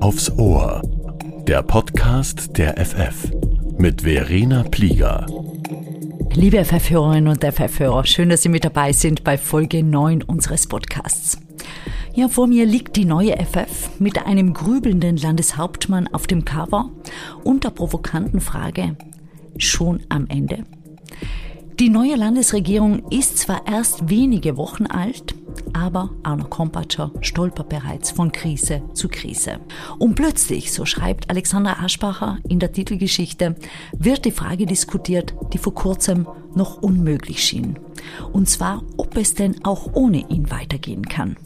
Aufs Ohr. Der Podcast der FF mit Verena Plieger. Liebe FF-Hörerinnen und FF-Hörer, schön, dass Sie mit dabei sind bei Folge 9 unseres Podcasts. Ja, vor mir liegt die neue FF mit einem grübelnden Landeshauptmann auf dem Cover und der provokanten Frage, schon am Ende? Die neue Landesregierung ist zwar erst wenige Wochen alt, aber Arno Kompatscher stolpert bereits von Krise zu Krise. Und plötzlich, so schreibt Alexandra Aschbacher in der Titelgeschichte, wird die Frage diskutiert, die vor kurzem noch unmöglich schien. Und zwar, ob es denn auch ohne ihn weitergehen kann.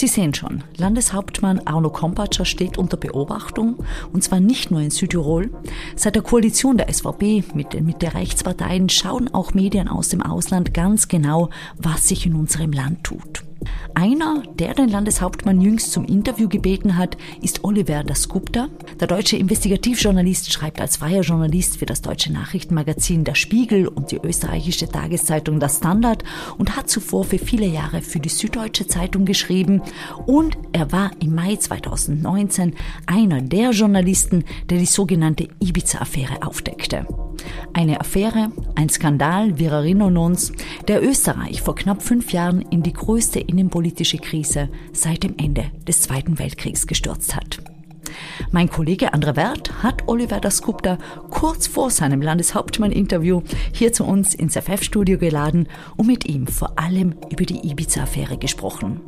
Sie sehen schon, Landeshauptmann Arno Kompatscher steht unter Beobachtung, und zwar nicht nur in Südtirol. Seit der Koalition der SVP mit den Mitte-Rechtsparteien schauen auch Medien aus dem Ausland ganz genau, was sich in unserem Land tut. Einer, der den Landeshauptmann jüngst zum Interview gebeten hat, ist Oliver Dasgupta. Der deutsche Investigativjournalist schreibt als freier Journalist für das deutsche Nachrichtenmagazin Der Spiegel und die österreichische Tageszeitung Der Standard und hat zuvor für viele Jahre für die Süddeutsche Zeitung geschrieben. Und er war im Mai 2019 einer der Journalisten, der die sogenannte Ibiza-Affäre aufdeckte. Eine Affäre, ein Skandal, wir erinnern uns, der Österreich vor knapp fünf Jahren in die größte innenpolitische Krise seit dem Ende des Zweiten Weltkriegs gestürzt hat. Mein Kollege Andre Wert hat Oliver Dasgupta kurz vor seinem Landeshauptmann-Interview hier zu uns ins FF-Studio geladen und mit ihm vor allem über die Ibiza-Affäre gesprochen.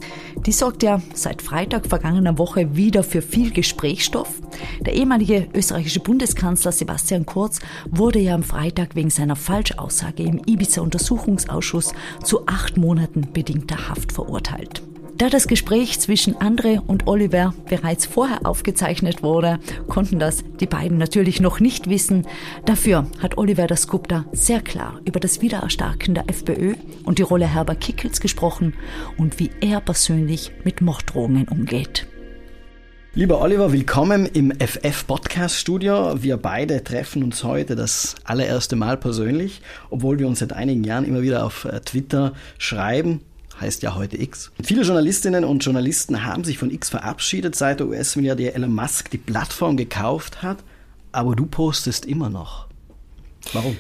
Die sorgt ja seit Freitag vergangener Woche wieder für viel Gesprächsstoff. Der ehemalige österreichische Bundeskanzler Sebastian Kurz wurde ja am Freitag wegen seiner Falschaussage im Ibiza-Untersuchungsausschuss zu acht Monaten bedingter Haft verurteilt. Da das Gespräch zwischen Andre und Oliver bereits vorher aufgezeichnet wurde, konnten das die beiden natürlich noch nicht wissen. Dafür hat Oliver das Gupta sehr klar über das Wiedererstarken der FPÖ und die Rolle Herbert Kickels gesprochen und wie er persönlich mit Morddrohungen umgeht. Lieber Oliver, willkommen im FF Podcast Studio. Wir beide treffen uns heute das allererste Mal persönlich, obwohl wir uns seit einigen Jahren immer wieder auf äh, Twitter schreiben heißt ja heute X. Viele Journalistinnen und Journalisten haben sich von X verabschiedet, seit der US-Milliardär Elon Musk die Plattform gekauft hat. Aber du postest immer noch. Warum?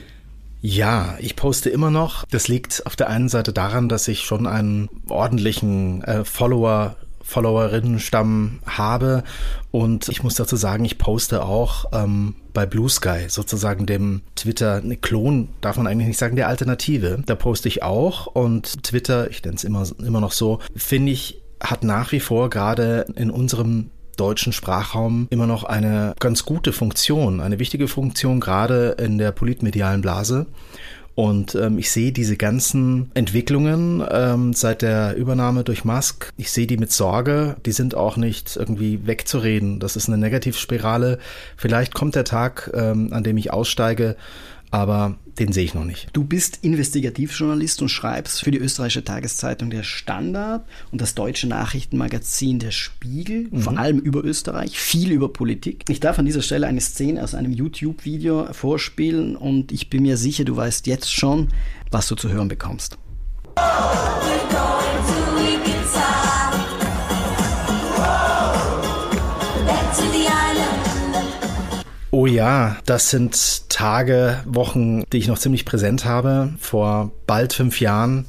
Ja, ich poste immer noch. Das liegt auf der einen Seite daran, dass ich schon einen ordentlichen äh, Follower Followerinnenstamm habe. Und ich muss dazu sagen, ich poste auch ähm, bei Blue Sky, sozusagen dem Twitter, ne, Klon darf man eigentlich nicht sagen, der Alternative. Da poste ich auch und Twitter, ich nenne es immer, immer noch so, finde ich, hat nach wie vor gerade in unserem deutschen Sprachraum immer noch eine ganz gute Funktion, eine wichtige Funktion, gerade in der politmedialen Blase. Und ähm, ich sehe diese ganzen Entwicklungen ähm, seit der Übernahme durch Musk, ich sehe die mit Sorge. Die sind auch nicht irgendwie wegzureden. Das ist eine Negativspirale. Vielleicht kommt der Tag, ähm, an dem ich aussteige aber den sehe ich noch nicht. Du bist Investigativjournalist und schreibst für die österreichische Tageszeitung Der Standard und das deutsche Nachrichtenmagazin Der Spiegel, mhm. vor allem über Österreich, viel über Politik. Ich darf an dieser Stelle eine Szene aus einem YouTube-Video vorspielen und ich bin mir sicher, du weißt jetzt schon, was du zu hören bekommst. Oh ja, das sind Tage, Wochen, die ich noch ziemlich präsent habe. Vor bald fünf Jahren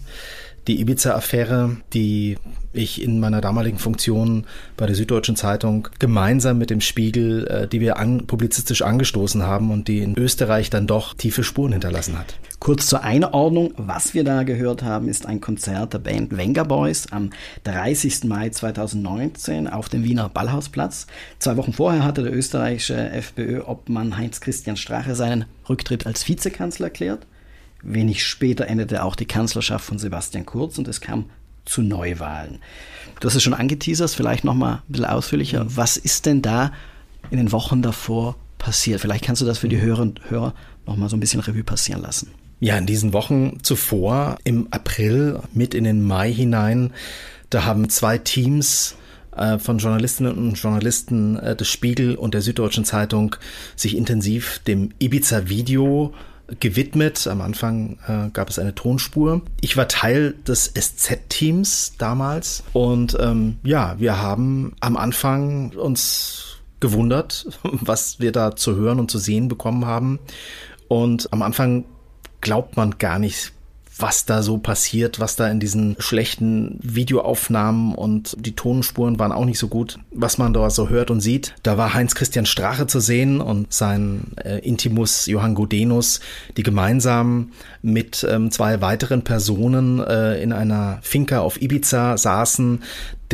die Ibiza-Affäre, die ich in meiner damaligen Funktion bei der Süddeutschen Zeitung gemeinsam mit dem Spiegel, äh, die wir an, publizistisch angestoßen haben und die in Österreich dann doch tiefe Spuren hinterlassen hat. Kurz zur Einordnung, was wir da gehört haben, ist ein Konzert der Band Venga Boys am 30. Mai 2019 auf dem Wiener Ballhausplatz. Zwei Wochen vorher hatte der österreichische FPÖ-Obmann Heinz-Christian Strache seinen Rücktritt als Vizekanzler erklärt. Wenig später endete auch die Kanzlerschaft von Sebastian Kurz und es kam zu Neuwahlen. Du hast es schon angeteasert, vielleicht nochmal ein bisschen ausführlicher. Mhm. Was ist denn da in den Wochen davor passiert? Vielleicht kannst du das für die mhm. Hörer und Hörer nochmal so ein bisschen Revue passieren lassen. Ja, in diesen Wochen zuvor, im April, mit in den Mai hinein, da haben zwei Teams äh, von Journalistinnen und Journalisten äh, des Spiegel und der Süddeutschen Zeitung sich intensiv dem Ibiza-Video gewidmet. Am Anfang äh, gab es eine Tonspur. Ich war Teil des SZ-Teams damals und ähm, ja, wir haben am Anfang uns gewundert, was wir da zu hören und zu sehen bekommen haben. Und am Anfang glaubt man gar nicht, was da so passiert, was da in diesen schlechten Videoaufnahmen und die Tonspuren waren auch nicht so gut, was man da so hört und sieht. Da war Heinz Christian Strache zu sehen und sein äh, Intimus Johann Godenus, die gemeinsam mit ähm, zwei weiteren Personen äh, in einer Finca auf Ibiza saßen,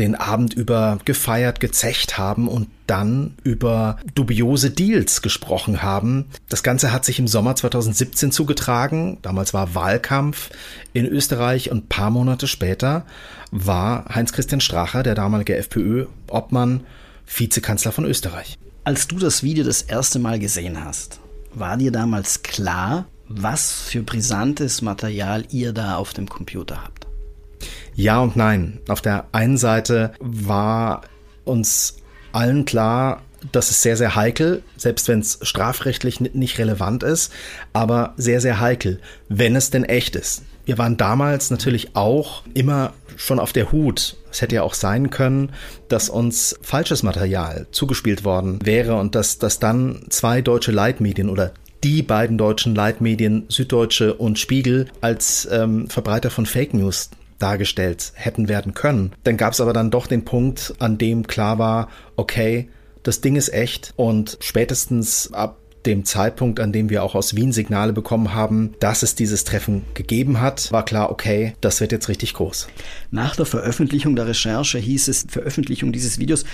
den Abend über gefeiert, gezecht haben und dann über dubiose Deals gesprochen haben. Das Ganze hat sich im Sommer 2017 zugetragen. Damals war Wahlkampf in Österreich und paar Monate später war Heinz-Christian Stracher, der damalige FPÖ-Obmann, Vizekanzler von Österreich. Als du das Video das erste Mal gesehen hast, war dir damals klar, was für brisantes Material ihr da auf dem Computer habt? Ja und nein. Auf der einen Seite war uns allen klar, das ist sehr, sehr heikel, selbst wenn es strafrechtlich nicht relevant ist, aber sehr, sehr heikel, wenn es denn echt ist. Wir waren damals natürlich auch immer schon auf der Hut. Es hätte ja auch sein können, dass uns falsches Material zugespielt worden wäre und dass, dass dann zwei deutsche Leitmedien oder die beiden deutschen Leitmedien Süddeutsche und Spiegel als ähm, Verbreiter von Fake News dargestellt hätten werden können. Dann gab es aber dann doch den Punkt, an dem klar war, okay, das Ding ist echt und spätestens ab dem Zeitpunkt, an dem wir auch aus Wien Signale bekommen haben, dass es dieses Treffen gegeben hat, war klar, okay, das wird jetzt richtig groß. Nach der Veröffentlichung der Recherche hieß es, Veröffentlichung dieses Videos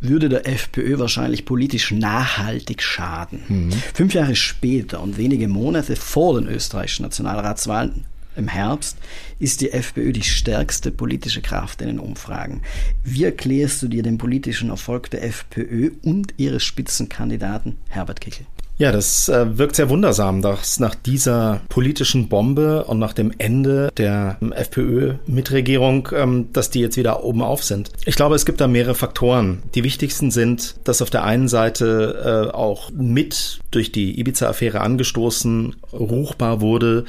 würde der FPÖ wahrscheinlich politisch nachhaltig schaden. Mhm. Fünf Jahre später und wenige Monate vor den österreichischen Nationalratswahlen im Herbst ist die FPÖ die stärkste politische Kraft in den Umfragen. Wie erklärst du dir den politischen Erfolg der FPÖ und ihres Spitzenkandidaten Herbert Kickl? Ja, das äh, wirkt sehr wundersam, dass nach dieser politischen Bombe und nach dem Ende der ähm, FPÖ-Mitregierung, ähm, dass die jetzt wieder oben auf sind. Ich glaube, es gibt da mehrere Faktoren. Die wichtigsten sind, dass auf der einen Seite äh, auch mit durch die Ibiza-Affäre angestoßen ruchbar wurde,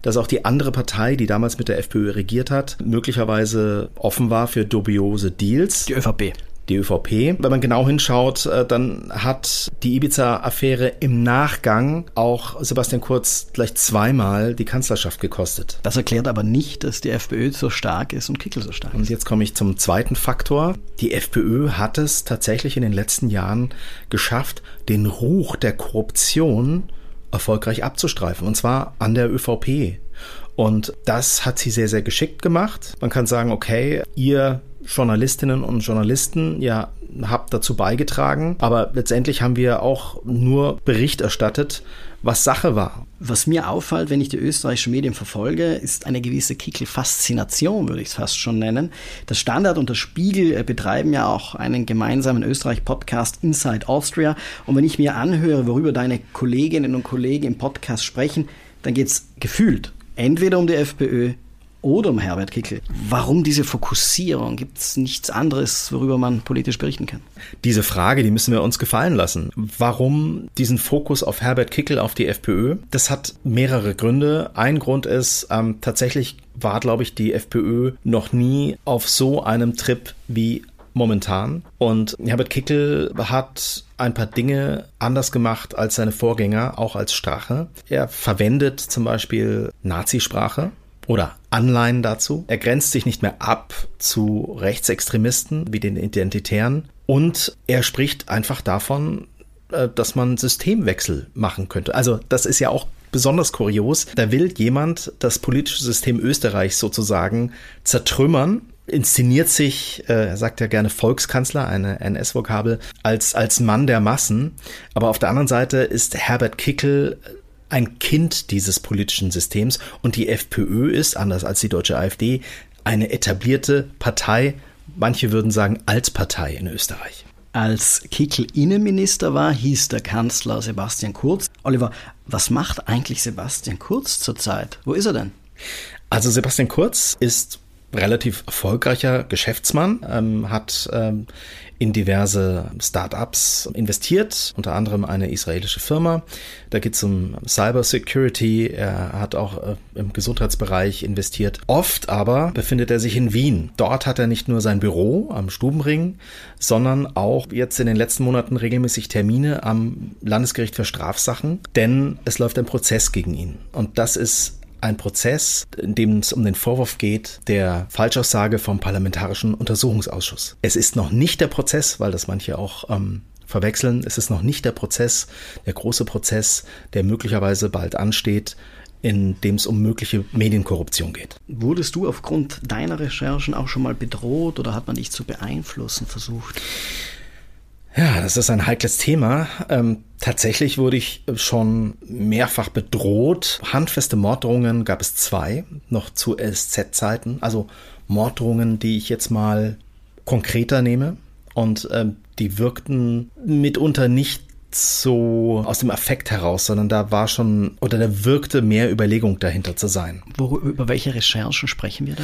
dass auch die andere Partei, die damals mit der FPÖ regiert hat, möglicherweise offen war für dubiose Deals. Die ÖVP die ÖVP. Wenn man genau hinschaut, äh, dann hat die Ibiza-Affäre im Nachgang auch Sebastian Kurz gleich zweimal die Kanzlerschaft gekostet. Das erklärt aber nicht, dass die FPÖ so stark ist und Kickel so stark ist. Und jetzt komme ich zum zweiten Faktor. Die FPÖ hat es tatsächlich in den letzten Jahren geschafft, den Ruch der Korruption erfolgreich abzustreifen. Und zwar an der ÖVP. Und das hat sie sehr, sehr geschickt gemacht. Man kann sagen, okay, ihr Journalistinnen und Journalisten ja habt dazu beigetragen, aber letztendlich haben wir auch nur Bericht erstattet, was Sache war. Was mir auffällt, wenn ich die österreichischen Medien verfolge, ist eine gewisse Kickel-Faszination, würde ich es fast schon nennen. Das Standard und der Spiegel äh, betreiben ja auch einen gemeinsamen Österreich-Podcast Inside Austria. Und wenn ich mir anhöre, worüber deine Kolleginnen und Kollegen im Podcast sprechen, dann geht es gefühlt entweder um die FPÖ oder um Herbert Kickel. Warum diese Fokussierung? Gibt es nichts anderes, worüber man politisch berichten kann? Diese Frage, die müssen wir uns gefallen lassen. Warum diesen Fokus auf Herbert Kickel, auf die FPÖ? Das hat mehrere Gründe. Ein Grund ist, ähm, tatsächlich war, glaube ich, die FPÖ noch nie auf so einem Trip wie momentan. Und Herbert Kickel hat ein paar Dinge anders gemacht als seine Vorgänger, auch als Strache. Er verwendet zum Beispiel Nazisprache oder Anleihen dazu. Er grenzt sich nicht mehr ab zu Rechtsextremisten wie den Identitären und er spricht einfach davon, äh, dass man Systemwechsel machen könnte. Also das ist ja auch besonders kurios. Da will jemand das politische System Österreichs sozusagen zertrümmern inszeniert sich, äh, er sagt ja gerne Volkskanzler, eine NS-Vokabel, als, als Mann der Massen. Aber auf der anderen Seite ist Herbert Kickel ein Kind dieses politischen Systems und die FPÖ ist, anders als die deutsche AfD, eine etablierte Partei, manche würden sagen Altpartei in Österreich. Als Kickel Innenminister war, hieß der Kanzler Sebastian Kurz. Oliver, was macht eigentlich Sebastian Kurz zurzeit? Wo ist er denn? Also Sebastian Kurz ist relativ erfolgreicher Geschäftsmann, ähm, hat ähm, in diverse Startups investiert, unter anderem eine israelische Firma. Da geht es um Cyber Security. Er hat auch äh, im Gesundheitsbereich investiert. Oft aber befindet er sich in Wien. Dort hat er nicht nur sein Büro am Stubenring, sondern auch jetzt in den letzten Monaten regelmäßig Termine am Landesgericht für Strafsachen, denn es läuft ein Prozess gegen ihn. Und das ist ein Prozess, in dem es um den Vorwurf geht der Falschaussage vom Parlamentarischen Untersuchungsausschuss. Es ist noch nicht der Prozess, weil das manche auch ähm, verwechseln. Es ist noch nicht der Prozess, der große Prozess, der möglicherweise bald ansteht, in dem es um mögliche Medienkorruption geht. Wurdest du aufgrund deiner Recherchen auch schon mal bedroht oder hat man dich zu beeinflussen versucht? Ja, das ist ein heikles Thema. Ähm, tatsächlich wurde ich schon mehrfach bedroht. Handfeste Morddrohungen gab es zwei, noch zu SZ-Zeiten. Also Morddrohungen, die ich jetzt mal konkreter nehme. Und ähm, die wirkten mitunter nicht so aus dem Affekt heraus, sondern da war schon oder da wirkte mehr Überlegung dahinter zu sein. Wo, über welche Recherchen sprechen wir da?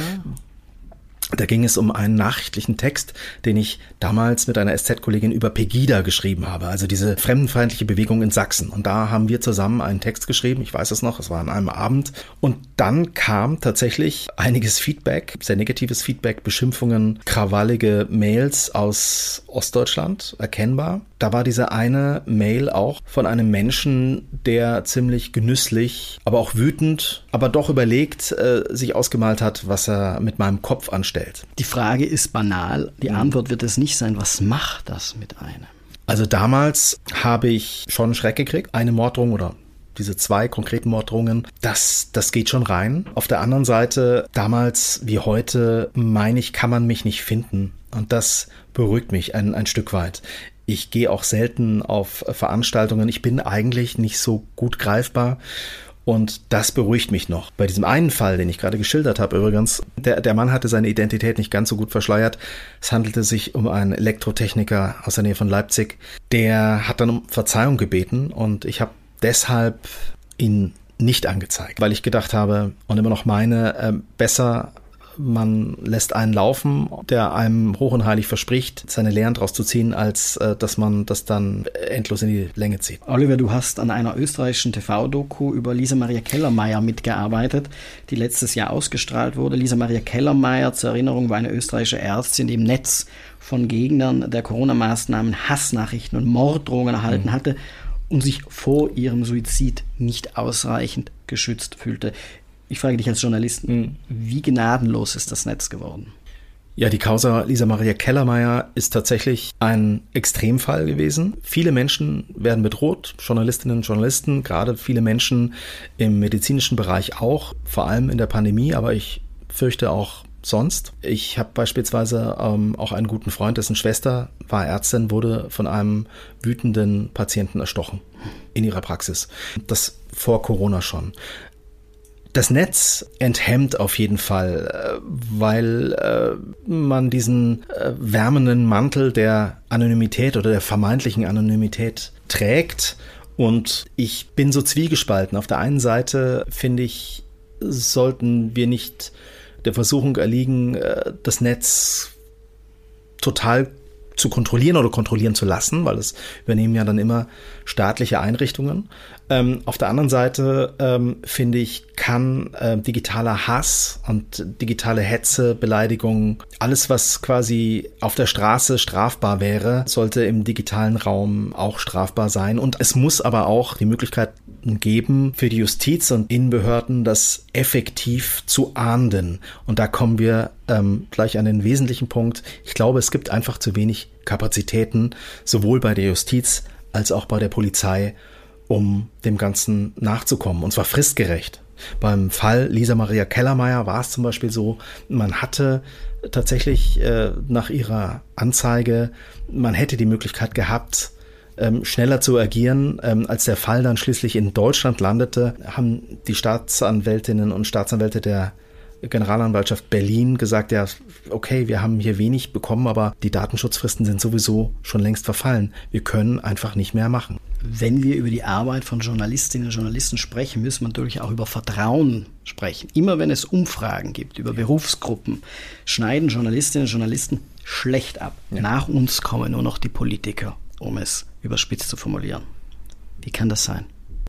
Da ging es um einen nachrichtlichen Text, den ich damals mit einer SZ-Kollegin über Pegida geschrieben habe, also diese fremdenfeindliche Bewegung in Sachsen. Und da haben wir zusammen einen Text geschrieben, ich weiß es noch, es war an einem Abend. Und dann kam tatsächlich einiges Feedback, sehr negatives Feedback, Beschimpfungen, krawallige Mails aus Ostdeutschland, erkennbar. Da war diese eine Mail auch von einem Menschen, der ziemlich genüsslich, aber auch wütend, aber doch überlegt, äh, sich ausgemalt hat, was er mit meinem Kopf anstellt. Die Frage ist banal, die Antwort wird es nicht sein, was macht das mit einem? Also damals habe ich schon Schreck gekriegt, eine Morddrohung oder diese zwei konkreten Morddrohungen, das, das geht schon rein. Auf der anderen Seite, damals wie heute, meine ich, kann man mich nicht finden. Und das beruhigt mich ein, ein Stück weit. Ich gehe auch selten auf Veranstaltungen. Ich bin eigentlich nicht so gut greifbar. Und das beruhigt mich noch. Bei diesem einen Fall, den ich gerade geschildert habe, übrigens, der, der Mann hatte seine Identität nicht ganz so gut verschleiert. Es handelte sich um einen Elektrotechniker aus der Nähe von Leipzig. Der hat dann um Verzeihung gebeten und ich habe deshalb ihn nicht angezeigt, weil ich gedacht habe und immer noch meine, äh, besser man lässt einen laufen, der einem hoch und heilig verspricht, seine Lehren daraus zu ziehen, als äh, dass man das dann endlos in die Länge zieht. Oliver, du hast an einer österreichischen TV-Doku über Lisa Maria Kellermeier mitgearbeitet, die letztes Jahr ausgestrahlt wurde. Lisa Maria Kellermeier, zur Erinnerung, war eine österreichische Ärztin, die im Netz von Gegnern der Corona-Maßnahmen Hassnachrichten und Morddrohungen erhalten mhm. hatte und sich vor ihrem Suizid nicht ausreichend geschützt fühlte. Ich frage dich als Journalist, mhm. wie gnadenlos ist das Netz geworden? Ja, die Causa Lisa Maria Kellermeier ist tatsächlich ein Extremfall gewesen. Viele Menschen werden bedroht, Journalistinnen und Journalisten, gerade viele Menschen im medizinischen Bereich auch, vor allem in der Pandemie, aber ich fürchte auch sonst. Ich habe beispielsweise ähm, auch einen guten Freund, dessen Schwester war Ärztin, wurde von einem wütenden Patienten erstochen in ihrer Praxis. Das vor Corona schon. Das Netz enthemmt auf jeden Fall, äh, weil äh, man diesen äh, wärmenden Mantel der Anonymität oder der vermeintlichen Anonymität trägt. Und ich bin so zwiegespalten. Auf der einen Seite finde ich, sollten wir nicht der Versuchung erliegen, das Netz total zu kontrollieren oder kontrollieren zu lassen, weil es übernehmen ja dann immer staatliche Einrichtungen. Ähm, auf der anderen Seite ähm, finde ich, kann äh, digitaler Hass und digitale Hetze, Beleidigung, alles, was quasi auf der Straße strafbar wäre, sollte im digitalen Raum auch strafbar sein. Und es muss aber auch die Möglichkeit geben, für die Justiz und Innenbehörden das effektiv zu ahnden. Und da kommen wir ähm, gleich an den wesentlichen Punkt. Ich glaube, es gibt einfach zu wenig Kapazitäten, sowohl bei der Justiz als auch bei der Polizei, um dem Ganzen nachzukommen. Und zwar fristgerecht. Beim Fall Lisa Maria Kellermeier war es zum Beispiel so, man hatte tatsächlich äh, nach ihrer Anzeige, man hätte die Möglichkeit gehabt, ähm, schneller zu agieren. Ähm, als der Fall dann schließlich in Deutschland landete, haben die Staatsanwältinnen und Staatsanwälte der Generalanwaltschaft Berlin gesagt, ja, okay, wir haben hier wenig bekommen, aber die Datenschutzfristen sind sowieso schon längst verfallen. Wir können einfach nicht mehr machen. Wenn wir über die Arbeit von Journalistinnen und Journalisten sprechen, müssen wir natürlich auch über Vertrauen sprechen. Immer wenn es Umfragen gibt über Berufsgruppen, schneiden Journalistinnen und Journalisten schlecht ab. Ja. Nach uns kommen nur noch die Politiker, um es überspitzt zu formulieren. Wie kann das sein?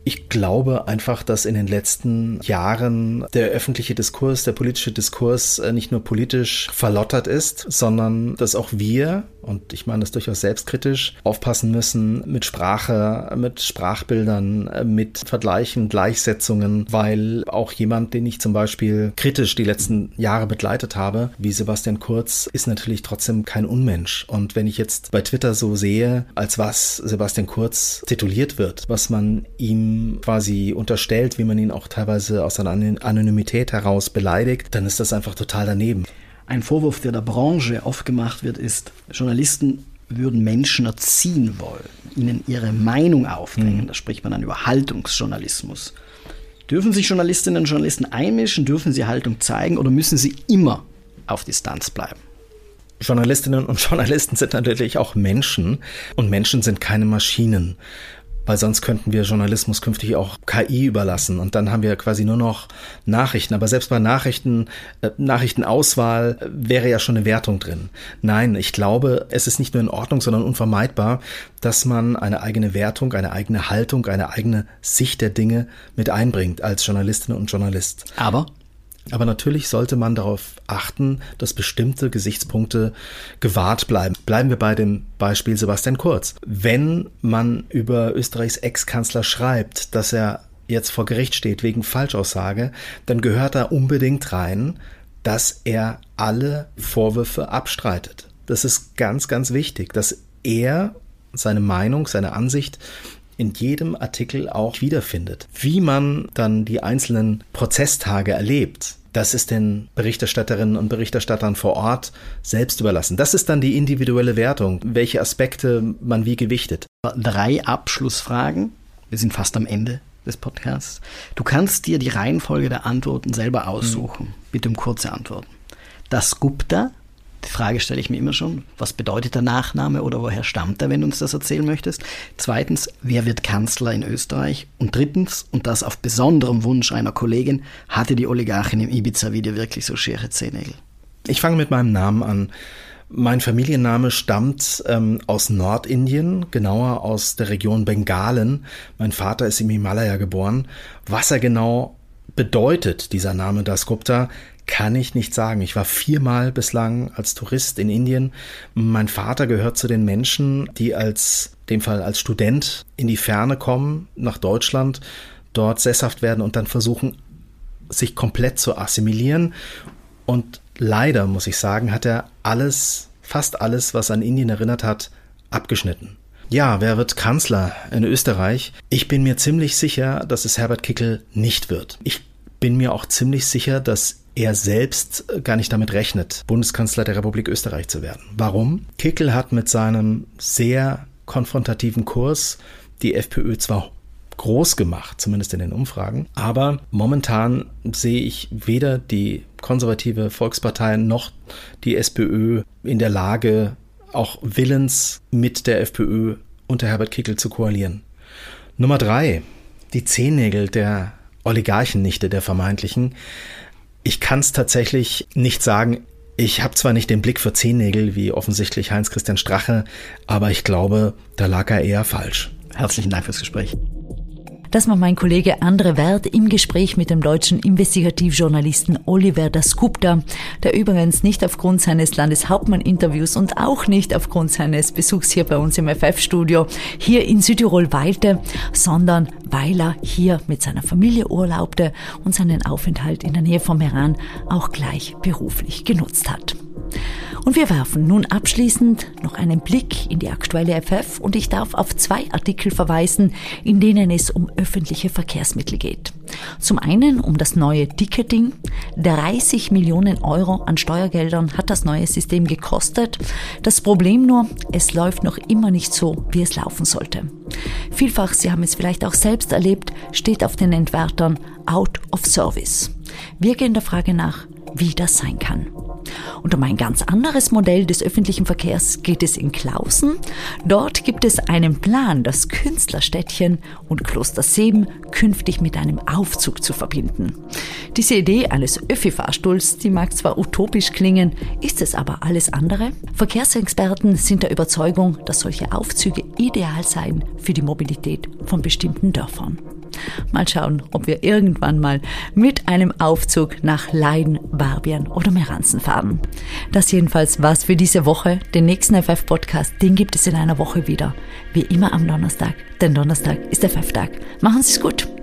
Ich glaube einfach, dass in den letzten Jahren der öffentliche Diskurs, der politische Diskurs äh, nicht nur politisch verlottert ist, sondern dass auch wir, und ich meine das durchaus selbstkritisch, aufpassen müssen mit Sprache, mit Sprachbildern, äh, mit Vergleichen, Gleichsetzungen, weil auch jemand, den ich zum Beispiel kritisch die letzten Jahre begleitet habe, wie Sebastian Kurz, ist natürlich trotzdem kein Unmensch. Und wenn ich jetzt bei Twitter so sehe, als was Sebastian Kurz tituliert wird, was man ihm quasi unterstellt, wie man ihn auch teilweise aus seiner Anonymität heraus beleidigt, dann ist das einfach total daneben. Ein Vorwurf, der der Branche oft gemacht wird, ist, Journalisten würden Menschen erziehen wollen, ihnen ihre Meinung aufdrängen. Mhm. Da spricht man dann über Haltungsjournalismus. Dürfen sich Journalistinnen und Journalisten einmischen? Dürfen sie Haltung zeigen oder müssen sie immer auf Distanz bleiben? Journalistinnen und Journalisten sind natürlich auch Menschen und Menschen sind keine Maschinen weil sonst könnten wir Journalismus künftig auch KI überlassen und dann haben wir quasi nur noch Nachrichten. Aber selbst bei Nachrichten, äh, Nachrichtenauswahl äh, wäre ja schon eine Wertung drin. Nein, ich glaube, es ist nicht nur in Ordnung, sondern unvermeidbar, dass man eine eigene Wertung, eine eigene Haltung, eine eigene Sicht der Dinge mit einbringt als Journalistin und Journalist. Aber aber natürlich sollte man darauf achten, dass bestimmte Gesichtspunkte gewahrt bleiben. Bleiben wir bei dem Beispiel Sebastian Kurz. Wenn man über Österreichs Ex-Kanzler schreibt, dass er jetzt vor Gericht steht wegen Falschaussage, dann gehört da unbedingt rein, dass er alle Vorwürfe abstreitet. Das ist ganz, ganz wichtig, dass er seine Meinung, seine Ansicht in jedem Artikel auch wiederfindet. Wie man dann die einzelnen Prozesstage erlebt, das ist den Berichterstatterinnen und Berichterstattern vor Ort selbst überlassen. Das ist dann die individuelle Wertung, welche Aspekte man wie gewichtet. Drei Abschlussfragen. Wir sind fast am Ende des Podcasts. Du kannst dir die Reihenfolge der Antworten selber aussuchen. Mhm. Bitte um kurze Antworten. Das Gupta, die Frage stelle ich mir immer schon, was bedeutet der Nachname oder woher stammt er, wenn du uns das erzählen möchtest? Zweitens, wer wird Kanzler in Österreich? Und drittens, und das auf besonderem Wunsch einer Kollegin, hatte die Oligarchin im Ibiza-Video wirklich so schere Zehennägel? Ich fange mit meinem Namen an. Mein Familienname stammt ähm, aus Nordindien, genauer aus der Region Bengalen. Mein Vater ist im Himalaya geboren. Was er genau bedeutet, dieser Name Dasgupta, kann ich nicht sagen. Ich war viermal bislang als Tourist in Indien. Mein Vater gehört zu den Menschen, die als, dem Fall als Student in die Ferne kommen, nach Deutschland, dort sesshaft werden und dann versuchen, sich komplett zu assimilieren. Und leider, muss ich sagen, hat er alles, fast alles, was an Indien erinnert hat, abgeschnitten. Ja, wer wird Kanzler in Österreich? Ich bin mir ziemlich sicher, dass es Herbert Kickel nicht wird. Ich bin mir auch ziemlich sicher, dass er selbst äh, gar nicht damit rechnet, Bundeskanzler der Republik Österreich zu werden. Warum? Kickel hat mit seinem sehr konfrontativen Kurs die FPÖ zwar groß gemacht, zumindest in den Umfragen. Aber momentan sehe ich weder die konservative Volkspartei noch die SPÖ in der Lage, auch willens mit der FPÖ unter Herbert Kickel zu koalieren. Nummer drei, die Zehennägel der Oligarchennichte, der vermeintlichen. Ich kann es tatsächlich nicht sagen. Ich habe zwar nicht den Blick für Zehennägel wie offensichtlich Heinz-Christian Strache, aber ich glaube, da lag er eher falsch. Herzlichen Dank fürs Gespräch. Das war mein Kollege Andre Wert im Gespräch mit dem deutschen Investigativjournalisten Oliver Dasgupta, der übrigens nicht aufgrund seines Landeshauptmann-Interviews und auch nicht aufgrund seines Besuchs hier bei uns im FF-Studio hier in Südtirol weilte, sondern weil er hier mit seiner Familie urlaubte und seinen Aufenthalt in der Nähe vom Meran auch gleich beruflich genutzt hat. Und wir werfen nun abschließend noch einen Blick in die aktuelle FF und ich darf auf zwei Artikel verweisen, in denen es um öffentliche Verkehrsmittel geht. Zum einen um das neue Ticketing. 30 Millionen Euro an Steuergeldern hat das neue System gekostet. Das Problem nur, es läuft noch immer nicht so, wie es laufen sollte. Vielfach, Sie haben es vielleicht auch selbst erlebt, steht auf den Entwertern Out of Service. Wir gehen der Frage nach, wie das sein kann. Und um ein ganz anderes Modell des öffentlichen Verkehrs geht es in Klausen. Dort gibt es einen Plan, das Künstlerstädtchen und Kloster Seben künftig mit einem Aufzug zu verbinden. Diese Idee eines Öffi-Fahrstuhls, die mag zwar utopisch klingen, ist es aber alles andere. Verkehrsexperten sind der Überzeugung, dass solche Aufzüge ideal seien für die Mobilität von bestimmten Dörfern. Mal schauen, ob wir irgendwann mal mit einem Aufzug nach Leiden, Barbien oder Meranzen fahren. Das jedenfalls war's für diese Woche. Den nächsten FF-Podcast, den gibt es in einer Woche wieder. Wie immer am Donnerstag, denn Donnerstag ist der FF-Tag. Machen Sie es gut.